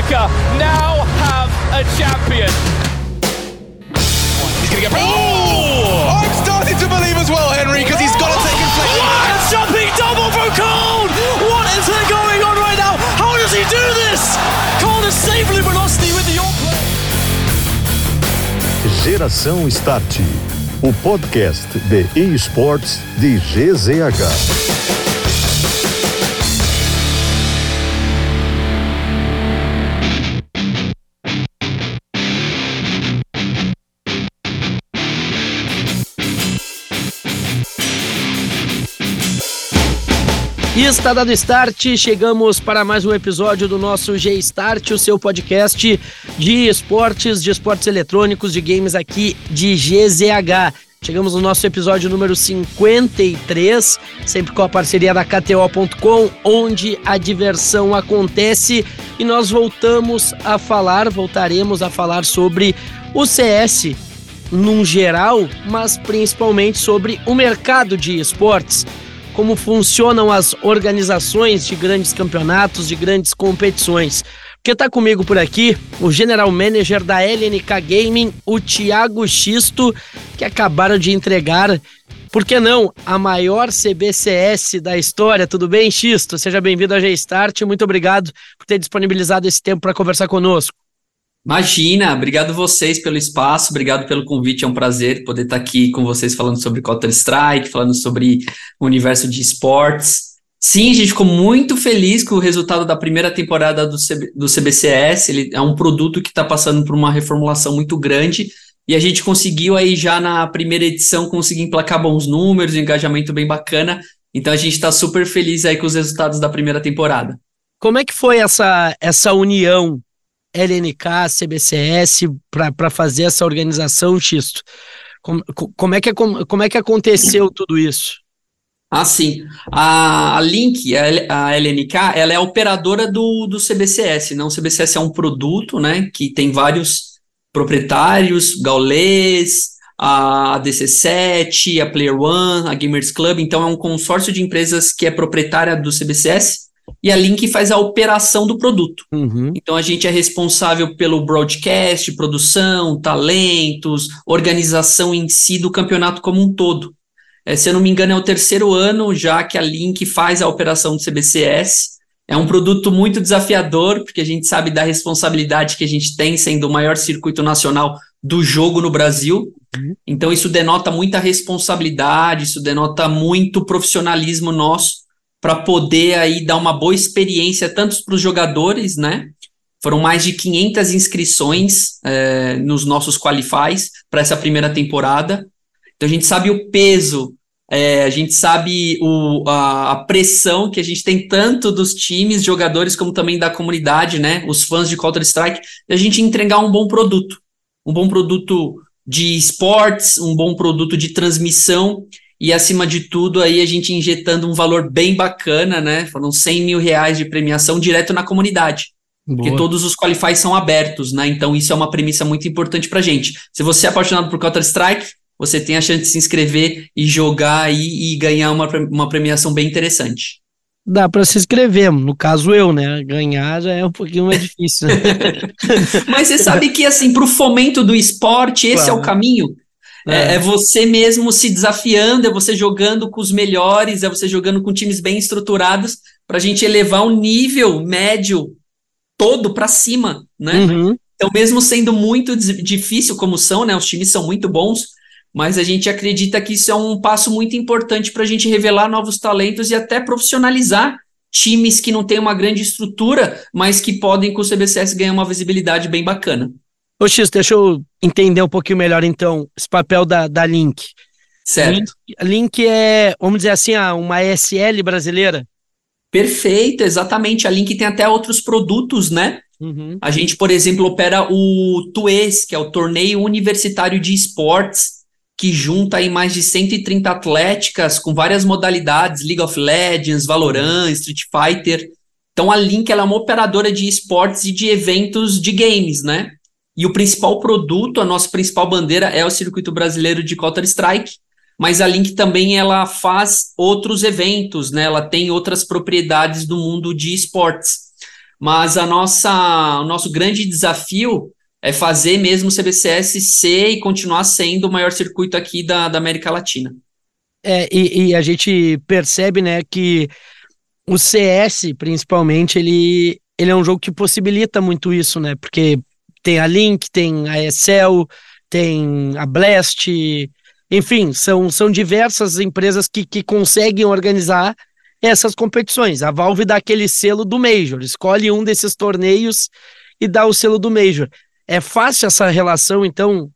America now have a champion. He's going to get. Oh! I'm starting to believe as well, Henry, because he's got to take inflection. What a jumping double from Cole! What is going on right now? How does he do this? Cole is safely velocity with the York Geração Start, o podcast de esportes de GZH. Está dado start, chegamos para mais um episódio do nosso G-Start, o seu podcast de esportes, de esportes eletrônicos, de games aqui de GZH. Chegamos no nosso episódio número 53, sempre com a parceria da KTO.com, onde a diversão acontece. E nós voltamos a falar, voltaremos a falar sobre o CS num geral, mas principalmente sobre o mercado de esportes como funcionam as organizações de grandes campeonatos, de grandes competições. Porque está comigo por aqui o General Manager da LNK Gaming, o Thiago Xisto, que acabaram de entregar, por que não, a maior CBCS da história. Tudo bem, Xisto? Seja bem-vindo a G-Start. Muito obrigado por ter disponibilizado esse tempo para conversar conosco. Imagina, obrigado vocês pelo espaço, obrigado pelo convite, é um prazer poder estar aqui com vocês falando sobre Counter-Strike, falando sobre o universo de esportes. Sim, a gente ficou muito feliz com o resultado da primeira temporada do, do CBCS, ele é um produto que está passando por uma reformulação muito grande, e a gente conseguiu aí já na primeira edição conseguir emplacar bons números, um engajamento bem bacana, então a gente está super feliz aí com os resultados da primeira temporada. Como é que foi essa, essa união LNK, CBCS, para fazer essa organização, Xisto? Como, como, é que, como, como é que aconteceu tudo isso? Ah, sim. A, a Link, a, a LNK, ela é operadora do, do CBCS. Não, o CBCS é um produto, né, que tem vários proprietários, Gaulês, a DC7, a Player One, a Gamers Club. Então, é um consórcio de empresas que é proprietária do CBCS e a Link faz a operação do produto. Uhum. Então a gente é responsável pelo broadcast, produção, talentos, organização em si do campeonato como um todo. É, se eu não me engano, é o terceiro ano já que a Link faz a operação do CBCS. É um produto muito desafiador, porque a gente sabe da responsabilidade que a gente tem sendo o maior circuito nacional do jogo no Brasil. Uhum. Então, isso denota muita responsabilidade, isso denota muito profissionalismo nosso para poder aí dar uma boa experiência tanto para os jogadores, né? Foram mais de 500 inscrições é, nos nossos qualifies para essa primeira temporada. Então a gente sabe o peso, é, a gente sabe o, a, a, pressão que a gente tem tanto dos times, jogadores, como também da comunidade, né? Os fãs de Counter-Strike, a gente entregar um bom produto. Um bom produto de esportes, um bom produto de transmissão e acima de tudo aí a gente injetando um valor bem bacana, né? Foram 100 mil reais de premiação direto na comunidade. Boa. Porque todos os qualifies são abertos, né? Então isso é uma premissa muito importante pra gente. Se você é apaixonado por Counter-Strike, você tem a chance de se inscrever e jogar aí e ganhar uma, uma premiação bem interessante. Dá para se inscrever, no caso eu, né? Ganhar já é um pouquinho mais difícil. Né? Mas você sabe que, assim, para o fomento do esporte, esse claro. é o caminho. É. é. é. você mesmo se desafiando, é você jogando com os melhores, é você jogando com times bem estruturados, para a gente elevar o nível médio todo para cima, né? Uhum. Então, mesmo sendo muito difícil como são, né? Os times são muito bons, mas a gente acredita que isso é um passo muito importante para a gente revelar novos talentos e até profissionalizar times que não têm uma grande estrutura, mas que podem com o CBCS ganhar uma visibilidade bem bacana. Ô X, deixa eu entender um pouquinho melhor então esse papel da, da Link. Certo. Link, Link é, vamos dizer assim, uma ESL brasileira? Perfeito, exatamente. A Link tem até outros produtos, né? Uhum. A gente, por exemplo, opera o TUES, que é o Torneio Universitário de Esportes, que junta aí mais de 130 atléticas com várias modalidades, League of Legends, Valorant, Street Fighter. Então a Link ela é uma operadora de esportes e de eventos de games, né? E o principal produto, a nossa principal bandeira é o circuito brasileiro de Counter-Strike, mas a Link também ela faz outros eventos, né? Ela tem outras propriedades do mundo de esportes. mas a nossa, o nosso grande desafio é fazer mesmo o CBCS ser e continuar sendo o maior circuito aqui da, da América Latina. É, e, e a gente percebe, né, que o CS, principalmente, ele, ele é um jogo que possibilita muito isso, né? Porque tem a Link, tem a Excel, tem a Blast, enfim, são, são diversas empresas que, que conseguem organizar essas competições. A Valve dá aquele selo do Major, escolhe um desses torneios e dá o selo do Major. É fácil essa relação, então,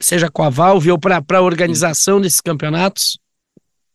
seja com a Valve ou para a organização desses campeonatos?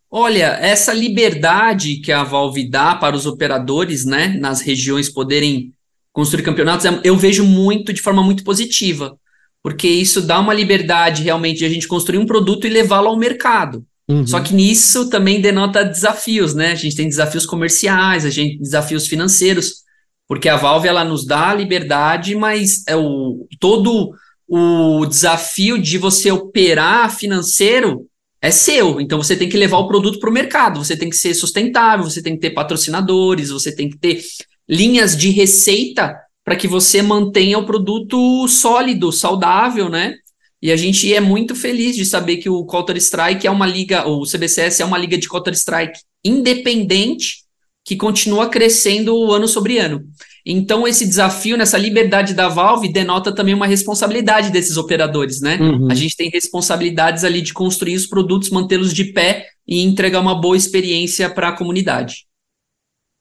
Olha, essa liberdade que a Valve dá para os operadores, né, nas regiões poderem construir campeonatos, é, eu vejo muito de forma muito positiva, porque isso dá uma liberdade realmente de a gente construir um produto e levá-lo ao mercado. Uhum. Só que nisso também denota desafios, né? A gente tem desafios comerciais, a gente desafios financeiros, porque a Valve ela nos dá a liberdade, mas é o todo o desafio de você operar financeiro é seu. Então você tem que levar o produto para o mercado, você tem que ser sustentável, você tem que ter patrocinadores, você tem que ter linhas de receita para que você mantenha o produto sólido, saudável, né? E a gente é muito feliz de saber que o Counter Strike é uma liga, ou o CBCS é uma liga de Counter Strike independente que continua crescendo ano sobre ano. Então, esse desafio, nessa liberdade da Valve, denota também uma responsabilidade desses operadores, né? Uhum. A gente tem responsabilidades ali de construir os produtos, mantê-los de pé e entregar uma boa experiência para a comunidade.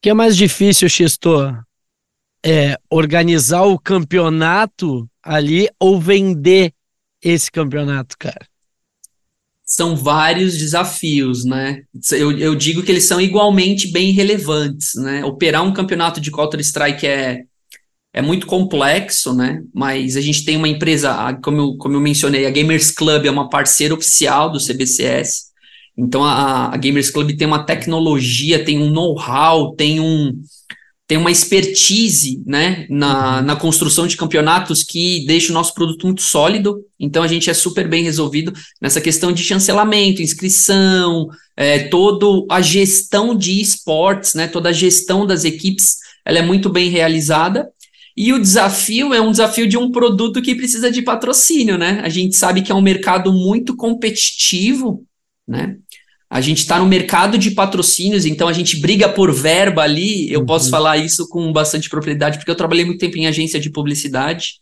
Que é mais difícil, Xisto? É organizar o campeonato ali ou vender esse campeonato, cara? são vários desafios, né? Eu, eu digo que eles são igualmente bem relevantes, né? Operar um campeonato de Counter-Strike é, é muito complexo, né? Mas a gente tem uma empresa, como eu, como eu mencionei, a Gamers Club é uma parceira oficial do CBCS. Então a, a Gamers Club tem uma tecnologia, tem um know-how, tem um, tem uma expertise né, na, uhum. na construção de campeonatos que deixa o nosso produto muito sólido. Então a gente é super bem resolvido nessa questão de chancelamento, inscrição, é, toda a gestão de esportes, né, toda a gestão das equipes, ela é muito bem realizada. E o desafio é um desafio de um produto que precisa de patrocínio, né? A gente sabe que é um mercado muito competitivo, né? A gente está no mercado de patrocínios, então a gente briga por verba ali. Eu uhum. posso falar isso com bastante propriedade, porque eu trabalhei muito tempo em agência de publicidade.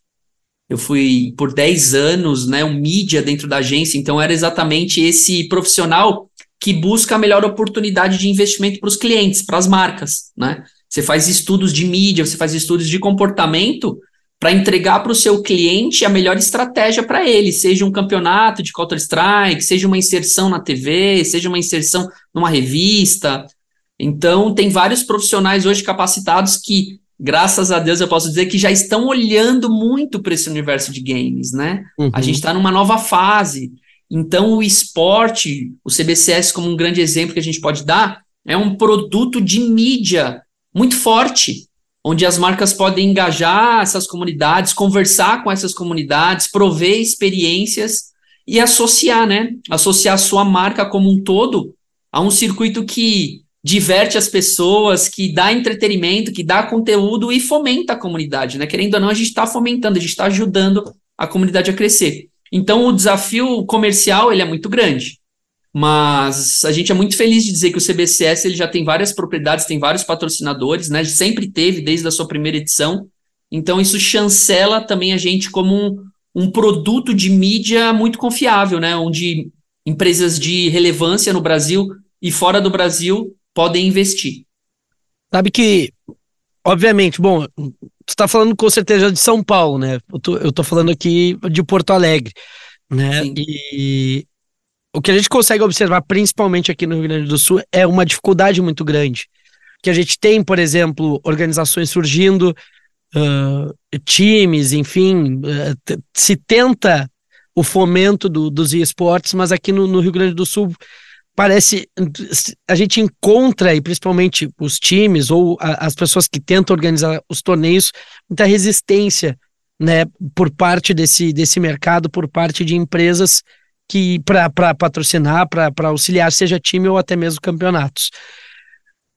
Eu fui por 10 anos, né, um mídia dentro da agência, então era exatamente esse profissional que busca a melhor oportunidade de investimento para os clientes, para as marcas, né? Você faz estudos de mídia, você faz estudos de comportamento para entregar para o seu cliente a melhor estratégia para ele, seja um campeonato de Counter-Strike, seja uma inserção na TV, seja uma inserção numa revista. Então, tem vários profissionais hoje capacitados que, graças a Deus, eu posso dizer que já estão olhando muito para esse universo de games, né? Uhum. A gente está numa nova fase. Então, o esporte, o CBCS, como um grande exemplo que a gente pode dar, é um produto de mídia muito forte onde as marcas podem engajar essas comunidades, conversar com essas comunidades, prover experiências e associar, né? Associar a sua marca como um todo a um circuito que diverte as pessoas, que dá entretenimento, que dá conteúdo e fomenta a comunidade, né? Querendo ou não, a gente está fomentando, a gente está ajudando a comunidade a crescer. Então, o desafio comercial ele é muito grande. Mas a gente é muito feliz de dizer que o CBCS ele já tem várias propriedades, tem vários patrocinadores, né? Sempre teve desde a sua primeira edição. Então isso chancela também a gente como um, um produto de mídia muito confiável, né? Onde empresas de relevância no Brasil e fora do Brasil podem investir. Sabe que, obviamente, bom, tu está falando com certeza de São Paulo, né? Eu tô, eu tô falando aqui de Porto Alegre, né? Sim. E o que a gente consegue observar, principalmente aqui no Rio Grande do Sul, é uma dificuldade muito grande. Que a gente tem, por exemplo, organizações surgindo, uh, times, enfim, uh, se tenta o fomento do, dos esportes, mas aqui no, no, Rio Grande do Sul parece a gente encontra, e principalmente os times ou a, as pessoas que tentam organizar os torneios, muita resistência né, por parte desse, desse mercado, por parte de empresas que para patrocinar, para auxiliar, seja time ou até mesmo campeonatos.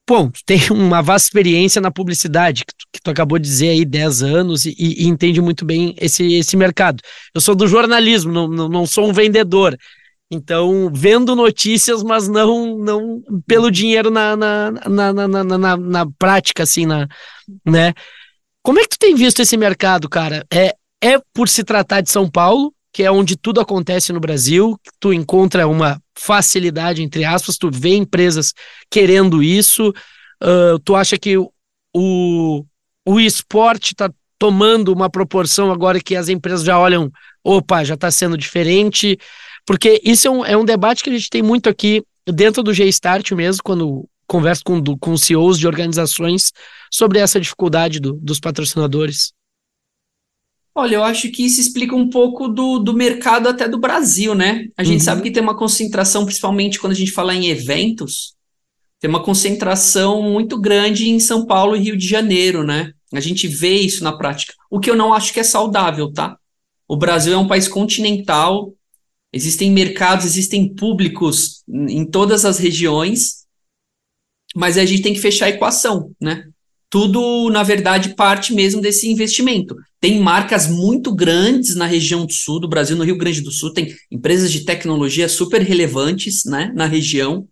bom, tem uma vasta experiência na publicidade, que tu, que tu acabou de dizer aí 10 anos e, e, entende muito bem esse, esse mercado. Eu sou do jornalismo, não, não, não sou um vendedor. Então, vendo notícias, mas não não pelo dinheiro na, na, na, na, na, na prática, assim, na, né? Como é que tu tem visto esse mercado, cara? É, é por se tratar de São Paulo, que é onde tudo acontece no Brasil, tu encontra uma facilidade, entre aspas, tu vê empresas querendo isso, uh, tu acha que o, o esporte está tomando uma proporção agora que as empresas já olham, opa, já está sendo diferente, porque isso é um, é um debate que a gente tem muito aqui dentro do G-Start mesmo, quando converso com, com CEOs de organizações sobre essa dificuldade do, dos patrocinadores. Olha, eu acho que isso explica um pouco do, do mercado até do Brasil, né? A gente uhum. sabe que tem uma concentração, principalmente quando a gente fala em eventos, tem uma concentração muito grande em São Paulo e Rio de Janeiro, né? A gente vê isso na prática. O que eu não acho que é saudável, tá? O Brasil é um país continental, existem mercados, existem públicos em todas as regiões, mas a gente tem que fechar a equação, né? Tudo, na verdade, parte mesmo desse investimento. Tem marcas muito grandes na região do sul do Brasil, no Rio Grande do Sul, tem empresas de tecnologia super relevantes né, na região.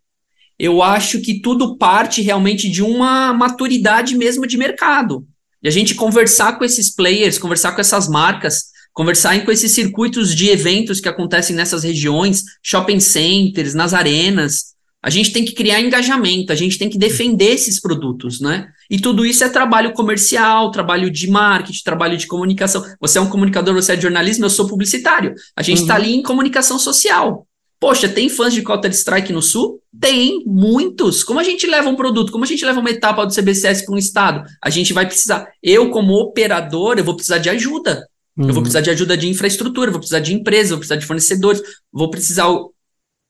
Eu acho que tudo parte realmente de uma maturidade mesmo de mercado. E a gente conversar com esses players, conversar com essas marcas, conversar com esses circuitos de eventos que acontecem nessas regiões, shopping centers, nas arenas, a gente tem que criar engajamento, a gente tem que defender esses produtos, né? E tudo isso é trabalho comercial, trabalho de marketing, trabalho de comunicação. Você é um comunicador, você é de jornalismo, eu sou publicitário. A gente está uhum. ali em comunicação social. Poxa, tem fãs de Counter-Strike no Sul? Tem, muitos. Como a gente leva um produto, como a gente leva uma etapa do CBCS para um estado? A gente vai precisar. Eu, como operador, eu vou precisar de ajuda. Uhum. Eu vou uhum. precisar de ajuda de infraestrutura, vou precisar de empresa, vou precisar de fornecedores, vou precisar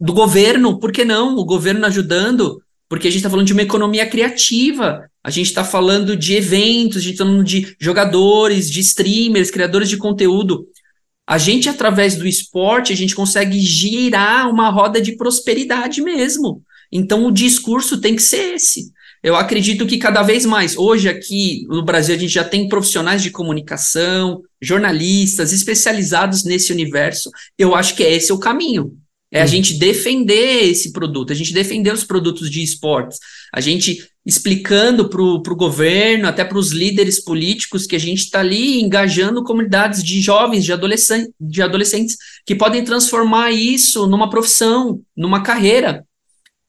do governo, por que não? O governo ajudando, porque a gente está falando de uma economia criativa, a gente está falando de eventos, a gente está falando de jogadores, de streamers, criadores de conteúdo. A gente, através do esporte, a gente consegue girar uma roda de prosperidade mesmo. Então, o discurso tem que ser esse. Eu acredito que cada vez mais, hoje aqui no Brasil, a gente já tem profissionais de comunicação, jornalistas especializados nesse universo. Eu acho que esse é o caminho. É a gente defender esse produto, a gente defender os produtos de esportes, a gente explicando para o governo, até para os líderes políticos, que a gente está ali engajando comunidades de jovens, de, adolescentes, de adolescentes, que podem transformar isso numa profissão, numa carreira.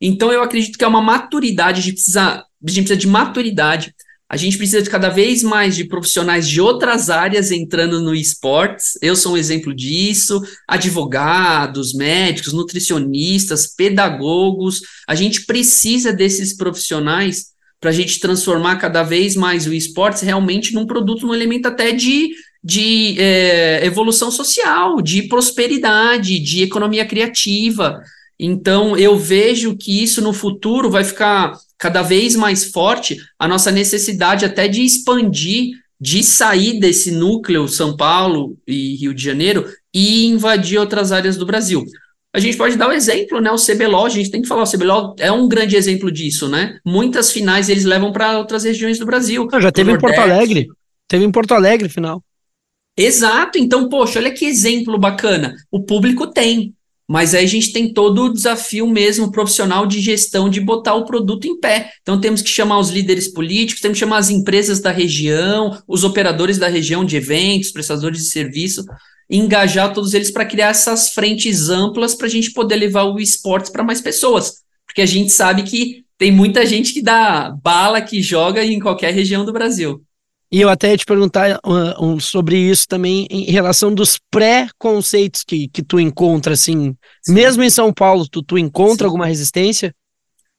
Então, eu acredito que é uma maturidade, a gente precisa, a gente precisa de maturidade, a gente precisa de cada vez mais de profissionais de outras áreas entrando no esportes. Eu sou um exemplo disso. Advogados, médicos, nutricionistas, pedagogos. A gente precisa desses profissionais para a gente transformar cada vez mais o esportes realmente num produto, num elemento até de, de é, evolução social, de prosperidade, de economia criativa. Então, eu vejo que isso no futuro vai ficar cada vez mais forte a nossa necessidade até de expandir, de sair desse núcleo São Paulo e Rio de Janeiro e invadir outras áreas do Brasil. A gente pode dar o um exemplo, né? O CBLOL, a gente tem que falar, o CBLOL é um grande exemplo disso, né? Muitas finais eles levam para outras regiões do Brasil. já teve em Porto Alegre. Teve em Porto Alegre final. Exato, então, poxa, olha que exemplo bacana. O público tem. Mas aí a gente tem todo o desafio mesmo profissional de gestão de botar o produto em pé. Então temos que chamar os líderes políticos, temos que chamar as empresas da região, os operadores da região de eventos, prestadores de serviço, engajar todos eles para criar essas frentes amplas para a gente poder levar o esportes para mais pessoas. Porque a gente sabe que tem muita gente que dá bala, que joga em qualquer região do Brasil. E eu até ia te perguntar uh, um, sobre isso também em relação dos pré-conceitos que, que tu encontra, assim, Sim. mesmo em São Paulo, tu, tu encontra Sim. alguma resistência?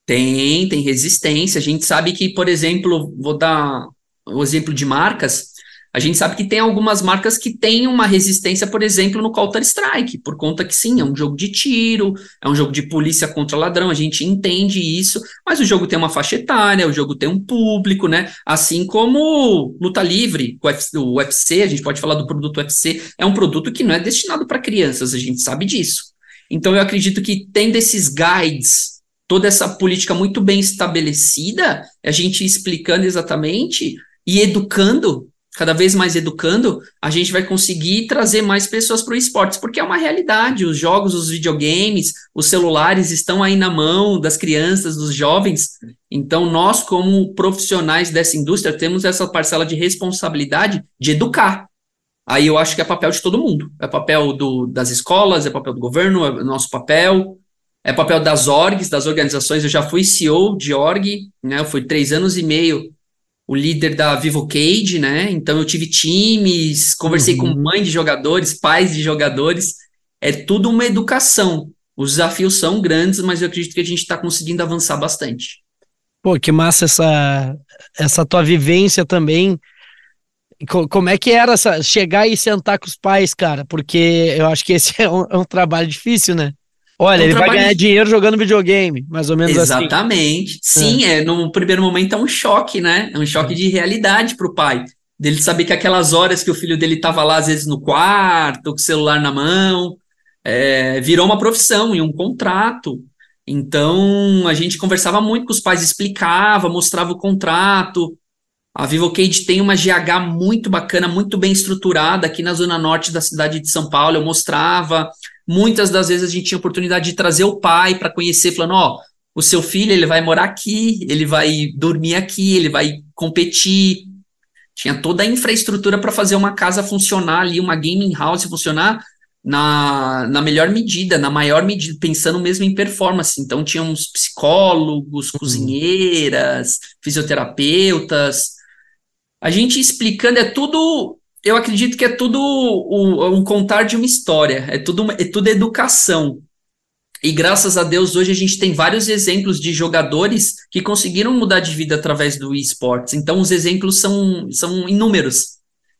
Tem, tem resistência. A gente sabe que, por exemplo, vou dar o exemplo de marcas, a gente sabe que tem algumas marcas que têm uma resistência, por exemplo, no Counter-Strike, por conta que sim, é um jogo de tiro, é um jogo de polícia contra ladrão, a gente entende isso, mas o jogo tem uma faixa etária, o jogo tem um público, né? Assim como luta livre, o UFC, a gente pode falar do produto UFC, é um produto que não é destinado para crianças, a gente sabe disso. Então eu acredito que tendo esses guides toda essa política muito bem estabelecida, a gente explicando exatamente e educando, cada vez mais educando, a gente vai conseguir trazer mais pessoas para o esportes, porque é uma realidade. Os jogos, os videogames, os celulares estão aí na mão das crianças, dos jovens. Então, nós, como profissionais dessa indústria, temos essa parcela de responsabilidade de educar. Aí eu acho que é papel de todo mundo. É papel do, das escolas, é papel do governo, é nosso papel, é papel das orgs, das organizações. Eu já fui CEO de org, né? Eu fui três anos e meio o líder da Vivo Cage, né? Então eu tive times, conversei uhum. com mães de jogadores, pais de jogadores. É tudo uma educação. Os desafios são grandes, mas eu acredito que a gente está conseguindo avançar bastante. Pô, que massa essa, essa tua vivência também como é que era essa, chegar e sentar com os pais, cara? Porque eu acho que esse é um, é um trabalho difícil, né? Olha, é um ele vai ganhar dinheiro jogando videogame, mais ou menos Exatamente. assim. Exatamente. Sim, é. é, no primeiro momento é um choque, né? É um choque de realidade para o pai. Dele saber que aquelas horas que o filho dele estava lá, às vezes no quarto, com o celular na mão, é, virou uma profissão e um contrato. Então, a gente conversava muito com os pais, explicava, mostrava o contrato, a VivoCade tem uma GH muito bacana, muito bem estruturada aqui na zona norte da cidade de São Paulo. Eu mostrava. Muitas das vezes a gente tinha oportunidade de trazer o pai para conhecer, falando: ó, o seu filho ele vai morar aqui, ele vai dormir aqui, ele vai competir. Tinha toda a infraestrutura para fazer uma casa funcionar ali, uma gaming house funcionar na, na melhor medida, na maior medida, pensando mesmo em performance. Então, tínhamos psicólogos, uhum. cozinheiras, fisioterapeutas, a gente explicando, é tudo, eu acredito que é tudo um, contar de uma história, é tudo, é tudo educação. E graças a Deus, hoje a gente tem vários exemplos de jogadores que conseguiram mudar de vida através do esportes. Então, os exemplos são, são inúmeros.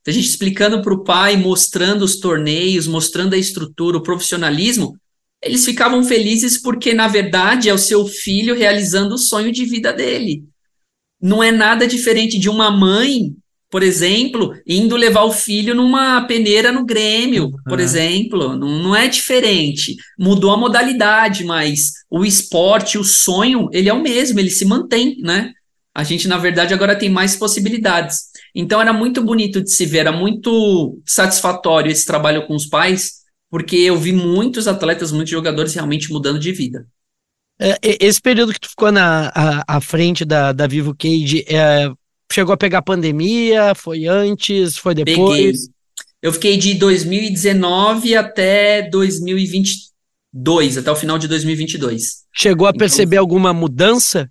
A gente explicando para o pai, mostrando os torneios, mostrando a estrutura, o profissionalismo, eles ficavam felizes porque, na verdade, é o seu filho realizando o sonho de vida dele não é nada diferente de uma mãe, por exemplo, indo levar o filho numa peneira no Grêmio, uhum. por exemplo. Não, não é diferente. Mudou a modalidade, mas o esporte, o sonho, ele é o mesmo, ele se mantém, né? A gente, na verdade, agora tem mais possibilidades. Então era muito bonito de se ver, era muito satisfatório esse trabalho com os pais, porque eu vi muitos atletas, muitos jogadores realmente mudando de vida. É, esse período que tu ficou na à, à frente da, da Vivo Cage, é, chegou a pegar pandemia? Foi antes? Foi depois? Peguei. Eu fiquei de 2019 até 2022, até o final de 2022. Chegou a então, perceber alguma mudança?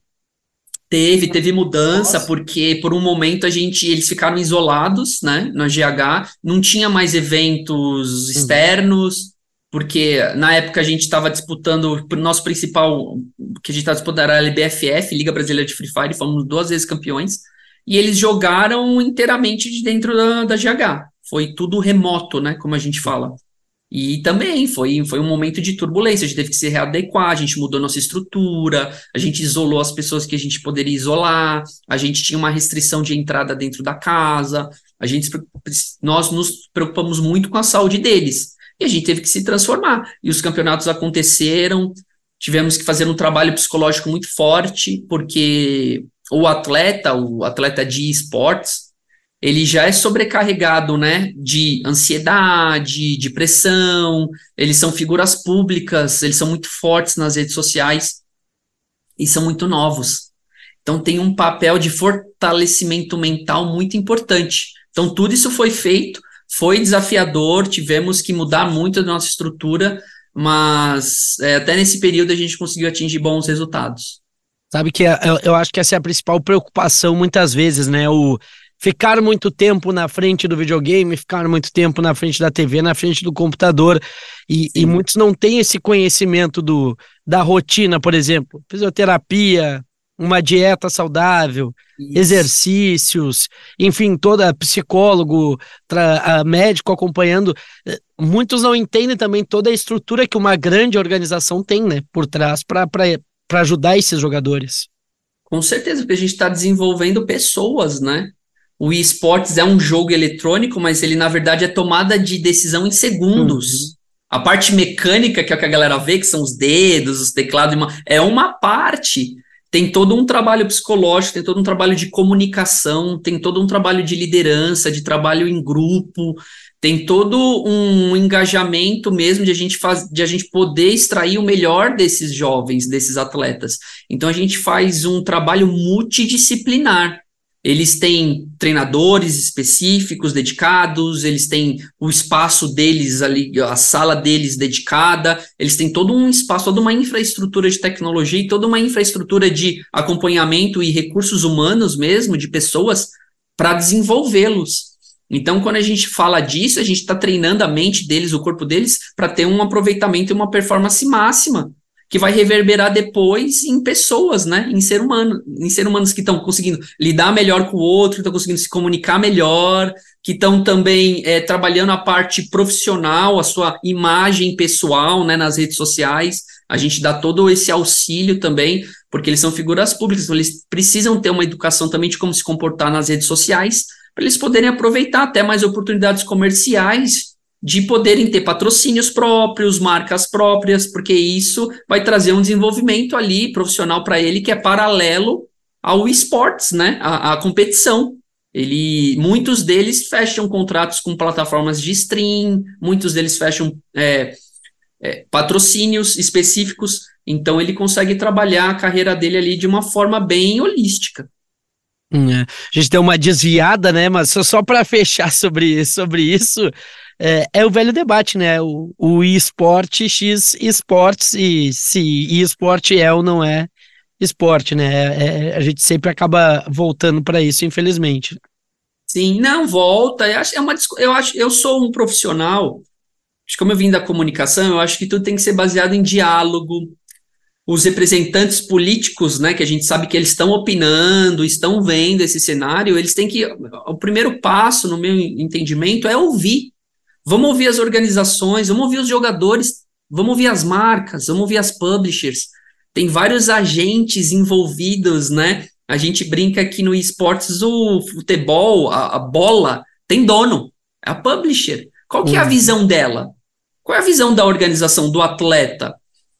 Teve, teve mudança, Nossa. porque por um momento a gente, eles ficaram isolados, né, na GH, não tinha mais eventos uhum. externos, porque na época a gente estava disputando, o nosso principal, que a gente estava disputando era a LBFF, Liga Brasileira de Free Fire, fomos duas vezes campeões, e eles jogaram inteiramente de dentro da, da GH. Foi tudo remoto, né, como a gente fala. E também foi, foi um momento de turbulência, a gente teve que se readequar, a gente mudou nossa estrutura, a gente isolou as pessoas que a gente poderia isolar, a gente tinha uma restrição de entrada dentro da casa, a gente, nós nos preocupamos muito com a saúde deles e a gente teve que se transformar. E os campeonatos aconteceram, tivemos que fazer um trabalho psicológico muito forte, porque o atleta, o atleta de esportes, ele já é sobrecarregado, né, de ansiedade, de pressão, eles são figuras públicas, eles são muito fortes nas redes sociais e são muito novos. Então tem um papel de fortalecimento mental muito importante. Então tudo isso foi feito foi desafiador, tivemos que mudar muito a nossa estrutura, mas é, até nesse período a gente conseguiu atingir bons resultados. Sabe que é, eu, eu acho que essa é a principal preocupação muitas vezes, né? O ficar muito tempo na frente do videogame, ficar muito tempo na frente da TV, na frente do computador. E, e muitos não têm esse conhecimento do, da rotina, por exemplo, fisioterapia, uma dieta saudável, Isso. exercícios, enfim, toda psicólogo, médico acompanhando. Eh, muitos não entendem também toda a estrutura que uma grande organização tem, né, por trás para ajudar esses jogadores. Com certeza, porque a gente está desenvolvendo pessoas, né? O esportes é um jogo eletrônico, mas ele na verdade é tomada de decisão em segundos. Uhum. A parte mecânica, que é o que a galera vê, que são os dedos, os teclados, é uma parte. Tem todo um trabalho psicológico, tem todo um trabalho de comunicação, tem todo um trabalho de liderança, de trabalho em grupo, tem todo um engajamento mesmo de a gente faz, de a gente poder extrair o melhor desses jovens, desses atletas. Então a gente faz um trabalho multidisciplinar. Eles têm treinadores específicos dedicados, eles têm o espaço deles ali, a sala deles dedicada, eles têm todo um espaço, toda uma infraestrutura de tecnologia e toda uma infraestrutura de acompanhamento e recursos humanos mesmo, de pessoas, para desenvolvê-los. Então, quando a gente fala disso, a gente está treinando a mente deles, o corpo deles, para ter um aproveitamento e uma performance máxima, que vai reverberar depois em pessoas, né? Em ser humano, em ser humanos que estão conseguindo lidar melhor com o outro, estão conseguindo se comunicar melhor, que estão também é, trabalhando a parte profissional, a sua imagem pessoal, né? Nas redes sociais. A gente dá todo esse auxílio também, porque eles são figuras públicas, então eles precisam ter uma educação também de como se comportar nas redes sociais para eles poderem aproveitar até mais oportunidades comerciais de poderem ter patrocínios próprios, marcas próprias, porque isso vai trazer um desenvolvimento ali profissional para ele que é paralelo ao esportes, né? A, a, competição. Ele, muitos deles fecham contratos com plataformas de stream, muitos deles fecham é, é, patrocínios específicos, então ele consegue trabalhar a carreira dele ali de uma forma bem holística. É. A gente deu uma desviada, né? Mas só, só para fechar sobre, sobre isso, é, é, o velho debate, né? O, o esporte X esportes e se esporte é ou não é esporte, né? É, é a gente sempre acaba voltando para isso, infelizmente. Sim, não volta. Eu acho, é uma, eu acho, eu sou um profissional. Acho que como eu vim da comunicação, eu acho que tudo tem que ser baseado em diálogo, os representantes políticos, né, que a gente sabe que eles estão opinando, estão vendo esse cenário, eles têm que. O primeiro passo, no meu entendimento, é ouvir. Vamos ouvir as organizações, vamos ouvir os jogadores, vamos ouvir as marcas, vamos ouvir as publishers. Tem vários agentes envolvidos, né? A gente brinca que no esportes o futebol, a, a bola, tem dono, é a publisher. Qual que é a uhum. visão dela? Qual é a visão da organização, do atleta?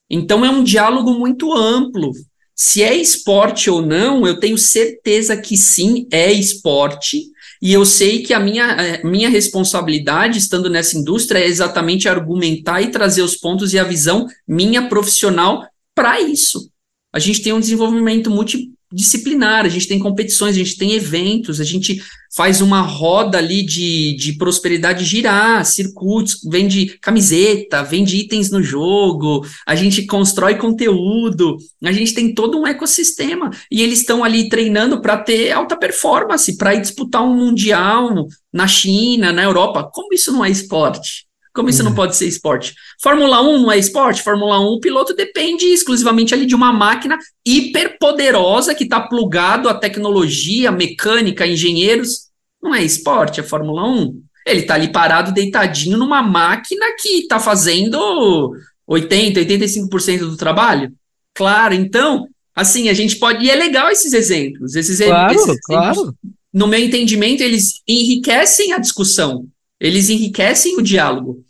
Então é um diálogo muito amplo. Se é esporte ou não, eu tenho certeza que sim, é esporte. E eu sei que a minha, a eh, minha responsabilidade, estando nessa indústria, é exatamente argumentar e trazer os pontos e a visão minha profissional para isso. A gente tem um desenvolvimento multi, disciplinar, a gente tem competições, a gente tem eventos, a gente faz uma roda ali de, de prosperidade girar, circuitos, vende camiseta, vende itens no jogo, a gente constrói conteúdo, a gente tem todo um ecossistema e eles estão ali treinando para ter alta performance, para ir disputar um mundial na China, na Europa. Como isso não é esporte? Como isso não uhum. pode ser esporte? Fórmula 1 não é esporte? Fórmula 1, o piloto depende exclusivamente ali de uma máquina hiperpoderosa que está plugado à tecnologia, mecânica, engenheiros. Não é esporte, é Fórmula 1. Ele está ali parado, deitadinho numa máquina que está fazendo 80, 85% do trabalho. Claro, então, assim, a gente pode. E é legal esses exemplos. Esses, claro, esses claro. exemplos, no meu entendimento, eles enriquecem a discussão. Eles enriquecem o diálogo.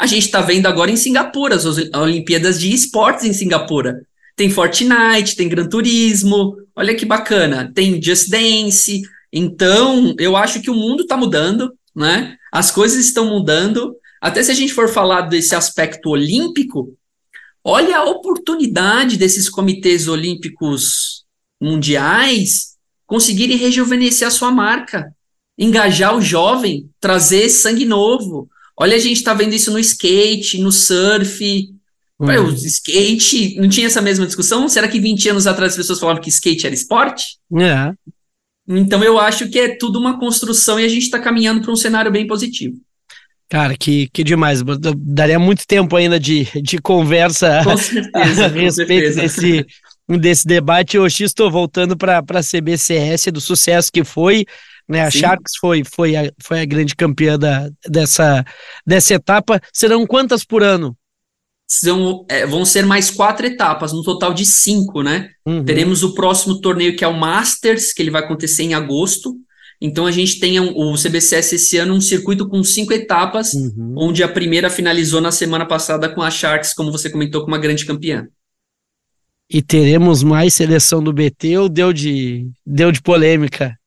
A gente está vendo agora em Singapura, as Olimpíadas de Esportes em Singapura. Tem Fortnite, tem Gran Turismo, olha que bacana, tem Just Dance. Então, eu acho que o mundo está mudando, né? As coisas estão mudando. Até se a gente for falar desse aspecto olímpico, olha a oportunidade desses comitês olímpicos mundiais conseguirem rejuvenescer a sua marca, engajar o jovem, trazer sangue novo, Olha, a gente está vendo isso no skate, no surf. Uhum. o skate, não tinha essa mesma discussão? Será que 20 anos atrás as pessoas falavam que skate era esporte? É. Então eu acho que é tudo uma construção e a gente está caminhando para um cenário bem positivo. Cara, que, que demais. Daria muito tempo ainda de, de conversa certeza, a respeito desse, desse debate. Eu estou voltando para a CBCS, do sucesso que foi. Né? A Sim. Sharks foi, foi, a, foi a grande campeã da, dessa, dessa etapa. Serão quantas por ano? São, é, vão ser mais quatro etapas, no total de cinco, né? Uhum. Teremos o próximo torneio, que é o Masters, que ele vai acontecer em agosto. Então a gente tem um, o CBCS esse ano um circuito com cinco etapas, Uhum. onde a primeira finalizou na semana passada com a Sharks, como você comentou, com uma grande campeã. E teremos mais seleção do BT ou deu de, deu de polêmica?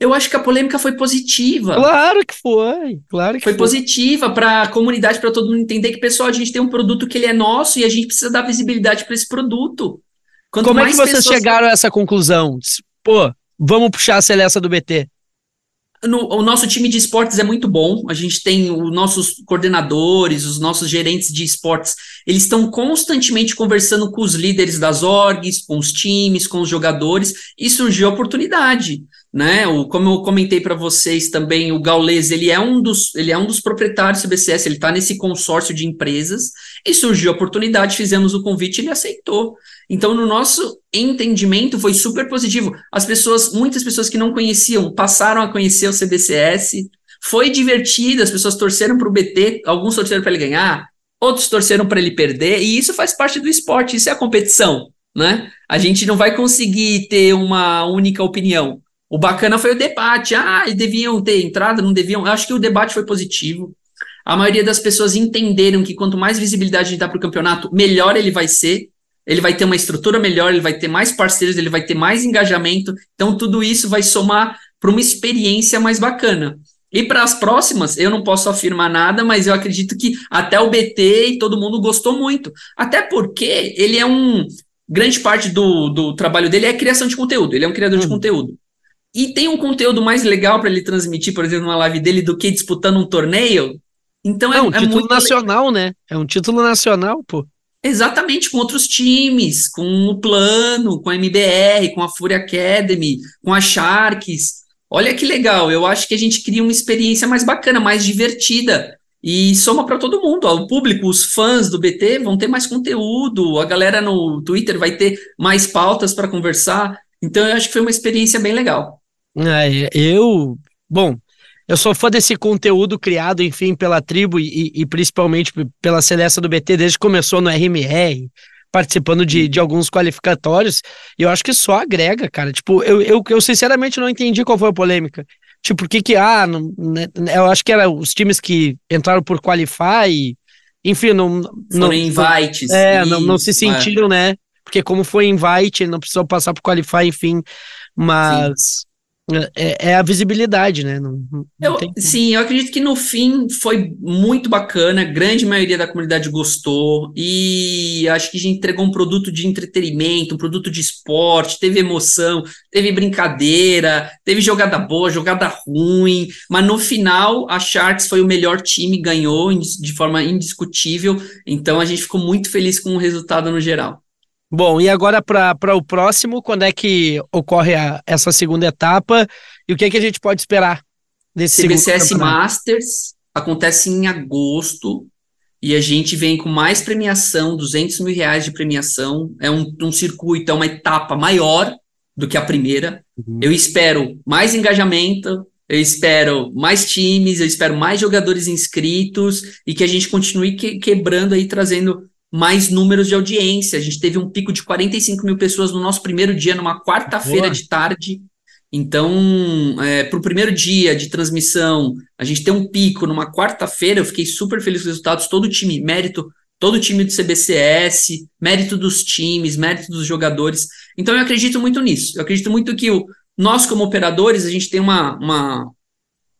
Eu acho que a polêmica foi positiva. Claro que foi, claro que Foi positiva para a comunidade, para todo mundo entender que, pessoal, a gente tem um produto que ele é nosso e a gente precisa dar visibilidade para esse produto. Quanto Como é que vocês pessoas- chegaram a essa conclusão? Pô, vamos puxar a seleção do BT. No- o nosso time de esportes é muito bom. A gente tem os nossos coordenadores, os nossos gerentes de esportes. Eles estão constantemente conversando com os líderes das orgs, com os times, com os jogadores, e surgiu a oportunidade. Né? O, como eu comentei para vocês também, o Gaules ele é um dos, ele é um dos proprietários do CBCS, ele está nesse consórcio de empresas, e surgiu a oportunidade, fizemos o convite ele aceitou. Então, no nosso entendimento, foi super positivo. As pessoas, muitas pessoas que não conheciam, passaram a conhecer o CBCS. Foi divertido, as pessoas torceram para o BT, alguns torceram para ele ganhar, outros torceram para ele perder, e isso faz parte do esporte, isso é a competição, né? A gente não vai conseguir ter uma única opinião. O bacana foi o debate. Ah, e deviam ter entrado, não deviam. Eu acho que o debate foi positivo. A maioria das pessoas entenderam que quanto mais visibilidade a gente dá para o campeonato, melhor ele vai ser ele vai ter uma estrutura melhor, ele vai ter mais parceiros, ele vai ter mais engajamento. Então, tudo isso vai somar para uma experiência mais bacana. E para as próximas, eu não posso afirmar nada, mas eu acredito que até o BT e todo mundo gostou muito. Até porque ele é um. Grande parte do, do trabalho dele é criação de conteúdo, ele é um criador de Uhum. conteúdo. E tem um conteúdo mais legal para ele transmitir, por exemplo, numa live dele, do que disputando um torneio. Então É um é, é título muito nacional, né? É um título nacional, pô. Exatamente, com outros times, com o Plano, com a MBR, com a Fury Academy, com a Sharks. Olha que legal, eu acho que a gente cria uma experiência mais bacana, mais divertida. E soma para todo mundo. ó, O público, os fãs do BT vão ter mais conteúdo, a galera no Twitter vai ter mais pautas para conversar. Então eu acho que foi uma experiência bem legal. É, eu, bom, eu sou fã desse conteúdo criado, enfim, pela tribo e, e principalmente pela Celeste do BT desde que começou no RMR, participando de, de alguns qualificatórios, e eu acho que só agrega, cara. Tipo, eu, eu, eu sinceramente não entendi qual foi a polêmica. Tipo, por que que, ah, não, né, eu acho que era os times que entraram por qualify, e, enfim, não, não, Foram invites. é, não, não se isso, é. sentiram, né? Porque como foi invite, ele não precisou passar por qualify, enfim. Mas é, é a visibilidade, né? Não, não Eu- sim, eu acredito que no fim foi muito bacana, a grande maioria da comunidade gostou, e acho que a gente entregou um produto de entretenimento, um produto de esporte, teve emoção, teve brincadeira, teve jogada boa, jogada ruim, mas no final a Sharks foi o melhor time, ganhou de forma indiscutível, então a gente ficou muito feliz com o resultado no geral. Bom, e agora para o próximo, quando é que ocorre a- essa segunda etapa e o que, é que a gente pode esperar desse CBCS? Masters acontece em agosto e a gente vem com mais premiação, 200 mil reais de premiação. É um, um circuito, é uma etapa maior do que a primeira. Uhum. Eu espero mais engajamento, eu espero mais times, eu espero mais jogadores inscritos e que a gente continue que- quebrando aí, trazendo mais números de audiência. A gente teve um pico de 45 mil pessoas no nosso primeiro dia, numa quarta-feira de tarde. Então, para o primeiro dia de transmissão, a gente tem um pico numa quarta-feira. Eu fiquei super feliz com os resultados. Todo o time, mérito, todo o time do CBCS, mérito dos times, mérito dos jogadores. Então, eu acredito muito nisso. Eu acredito muito que o, nós, como operadores, a gente tem uma, uma,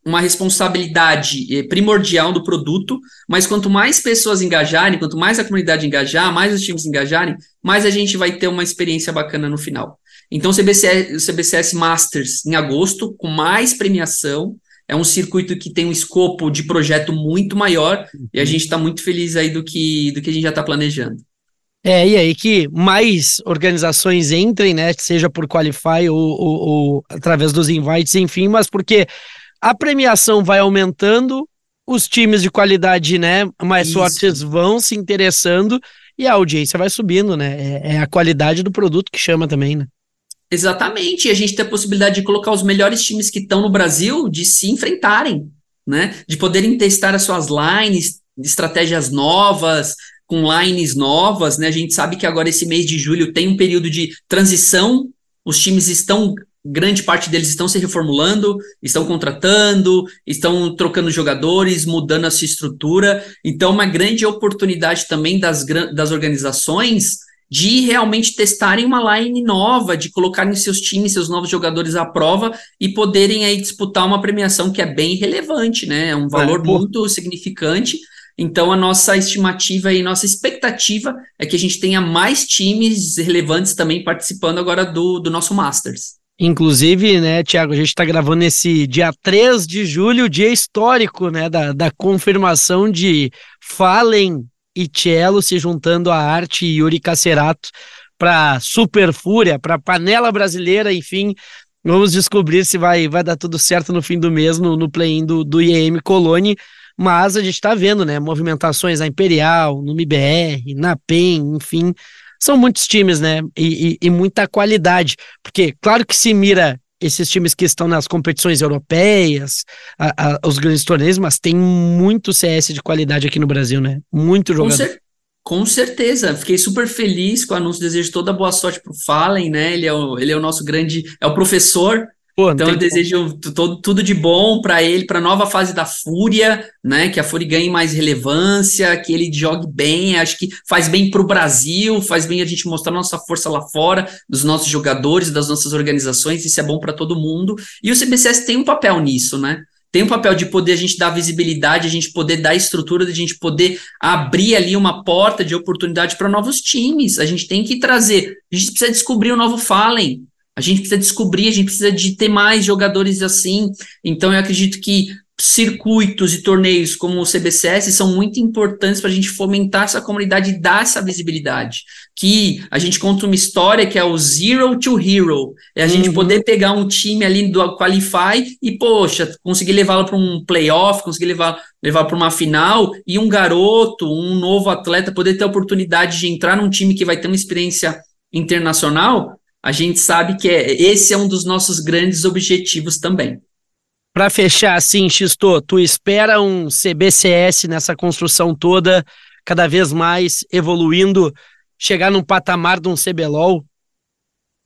uma responsabilidade eh, primordial do produto, mas quanto mais pessoas engajarem, quanto mais a comunidade engajar, mais os times engajarem, mais a gente vai ter uma experiência bacana no final. Então, o CBCS, o CBCS Masters em agosto, com mais premiação, é um circuito que tem um escopo de projeto muito maior e a gente está muito feliz aí do que, do que a gente já está planejando. É, e aí que mais organizações entrem, né? Seja por Qualify ou, ou- ou através dos invites, enfim, mas porque a premiação vai aumentando, os times de qualidade, né, mais Isso. fortes vão se interessando e a audiência vai subindo, né? É, é a qualidade do produto que chama também, né? Exatamente, e a gente tem a possibilidade de colocar os melhores times que estão no Brasil de se enfrentarem, né? De poderem testar as suas lines, estratégias novas, com lines novas, né? A gente sabe que agora esse mês de julho tem um período de transição, os times estão grande parte deles estão se reformulando, estão contratando, estão trocando jogadores, mudando a sua estrutura. Então, uma grande oportunidade também das, das organizações de realmente testarem uma line nova, de colocarem seus times, seus novos jogadores à prova e poderem aí disputar uma premiação que é bem relevante, né? É um valor é, muito significante. Então, a nossa estimativa e nossa expectativa é que a gente tenha mais times relevantes também participando agora do, do nosso Masters. Inclusive, né, Tiago, a gente está gravando esse dia 3 de julho, dia histórico, né, da, da confirmação de Fallen e Cello se juntando a Arte e Yuri Cacerato para Super Fúria, para Panela Brasileira, enfim, vamos descobrir se vai, vai dar tudo certo no fim do mês no, no play-in do, do IEM Colônia, mas a gente está vendo, né, movimentações na Imperial, no MBR, na PEN, enfim, são muitos times, né, e, e, e muita qualidade, porque claro que se mira esses times que estão nas competições europeias, a, a, os grandes torneios, mas tem muito CS de qualidade aqui no Brasil, né? Muito jogador. Com, cer com certeza, fiquei super feliz com o anúncio, desejo toda boa sorte pro Fallen, né? Ele é o, ele é o nosso grande, é o professor Pô, então eu desejo todo, tudo de bom para ele, para a nova fase da Fúria, né? Que a Fúria ganhe mais relevância, que ele jogue bem. Acho que faz bem para o Brasil, faz bem a gente mostrar nossa força lá fora, dos nossos jogadores, das nossas organizações. Isso é bom para todo mundo. E o CBCS tem um papel nisso, né? Tem um papel de poder a gente dar visibilidade, a gente poder dar estrutura, a gente poder abrir ali uma porta de oportunidade para novos times. A gente tem que trazer, a gente precisa descobrir o novo Fallen, a gente precisa descobrir, a gente precisa de ter mais jogadores assim. Então eu acredito que circuitos e torneios como o CBCS são muito importantes para a gente fomentar essa comunidade e dar essa visibilidade. Que a gente conta uma história que é o Zero to Hero. É a uhum. gente poder pegar um time ali do Qualify e, poxa, conseguir levá-lo para um playoff, conseguir levar, levar para uma final e um garoto, um novo atleta poder ter a oportunidade de entrar num time que vai ter uma experiência internacional a gente sabe que é, esse é um dos nossos grandes objetivos também. Para fechar assim, Xisto, tu espera um CBCS nessa construção toda, cada vez mais evoluindo, chegar num patamar de um CBLOL?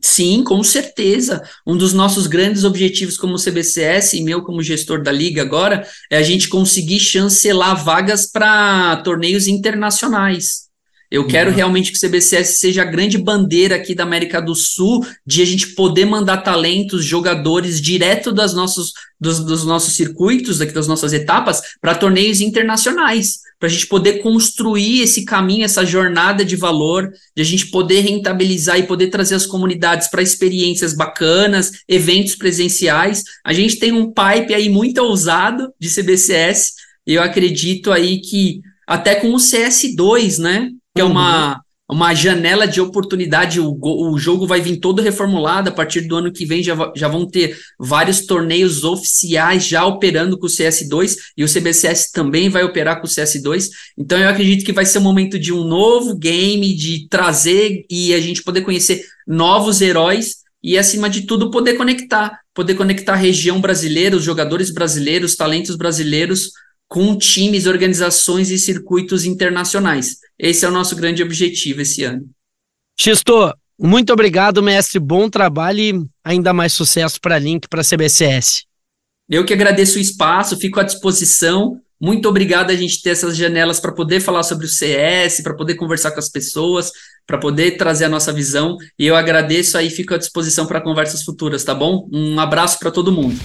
Sim, com certeza. Um dos nossos grandes objetivos como CBCS e meu como gestor da liga agora é a gente conseguir chancelar vagas para torneios internacionais. Eu quero uhum. realmente que o CBCS seja a grande bandeira aqui da América do Sul de a gente poder mandar talentos, jogadores direto das nossos, dos, dos nossos circuitos, daqui das nossas etapas, para torneios internacionais, para a gente poder construir esse caminho, essa jornada de valor, de a gente poder rentabilizar e poder trazer as comunidades para experiências bacanas, eventos presenciais. A gente tem um pipe aí muito ousado de CBCS, e eu acredito aí que até com o CS2, né? Que é uma, uma janela de oportunidade. O, o jogo vai vir todo reformulado. A partir do ano que vem já, já vão ter vários torneios oficiais já operando com o CS2 e o CBCS também vai operar com o CS2. Então eu acredito que vai ser o momento de um novo game, de trazer e a gente poder conhecer novos heróis e, acima de tudo, poder conectar. Poder conectar a região brasileira, os jogadores brasileiros, talentos brasileiros com times, organizações e circuitos internacionais. Esse é o nosso grande objetivo esse ano. Xisto, muito obrigado, mestre. Bom trabalho e ainda mais sucesso para a Link, para a CBCS. Eu que agradeço o espaço, fico à disposição. Muito obrigado a gente ter essas janelas para poder falar sobre o CS, para poder conversar com as pessoas, para poder trazer a nossa visão. E eu agradeço aí, fico à disposição para conversas futuras, tá bom? Um abraço para todo mundo.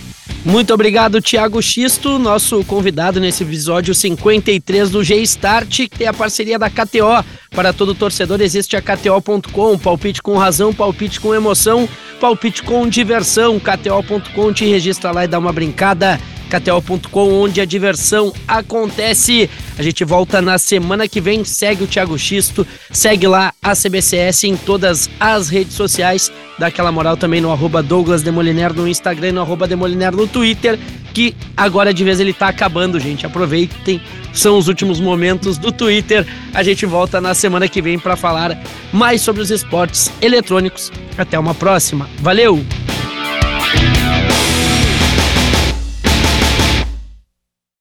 Muito obrigado, Thiago Xisto, nosso convidado nesse episódio 53 do G-Start, que tem a parceria da KTO. Para todo torcedor existe a KTO.com, palpite com razão, palpite com emoção, palpite com diversão. KTO.com te registra lá e dá uma brincada. KTO.com, onde a diversão acontece. A gente volta na semana que vem. Segue o Thiago Xisto, segue lá a CBCS em todas as redes sociais. Dá aquela moral também no arroba Douglas Demoliner no Instagram e no arroba Demoliner no Twitter, que agora de vez ele tá acabando, gente. Aproveitem, são os últimos momentos do Twitter. A gente volta na semana que vem para falar mais sobre os esportes eletrônicos. Até uma próxima. Valeu!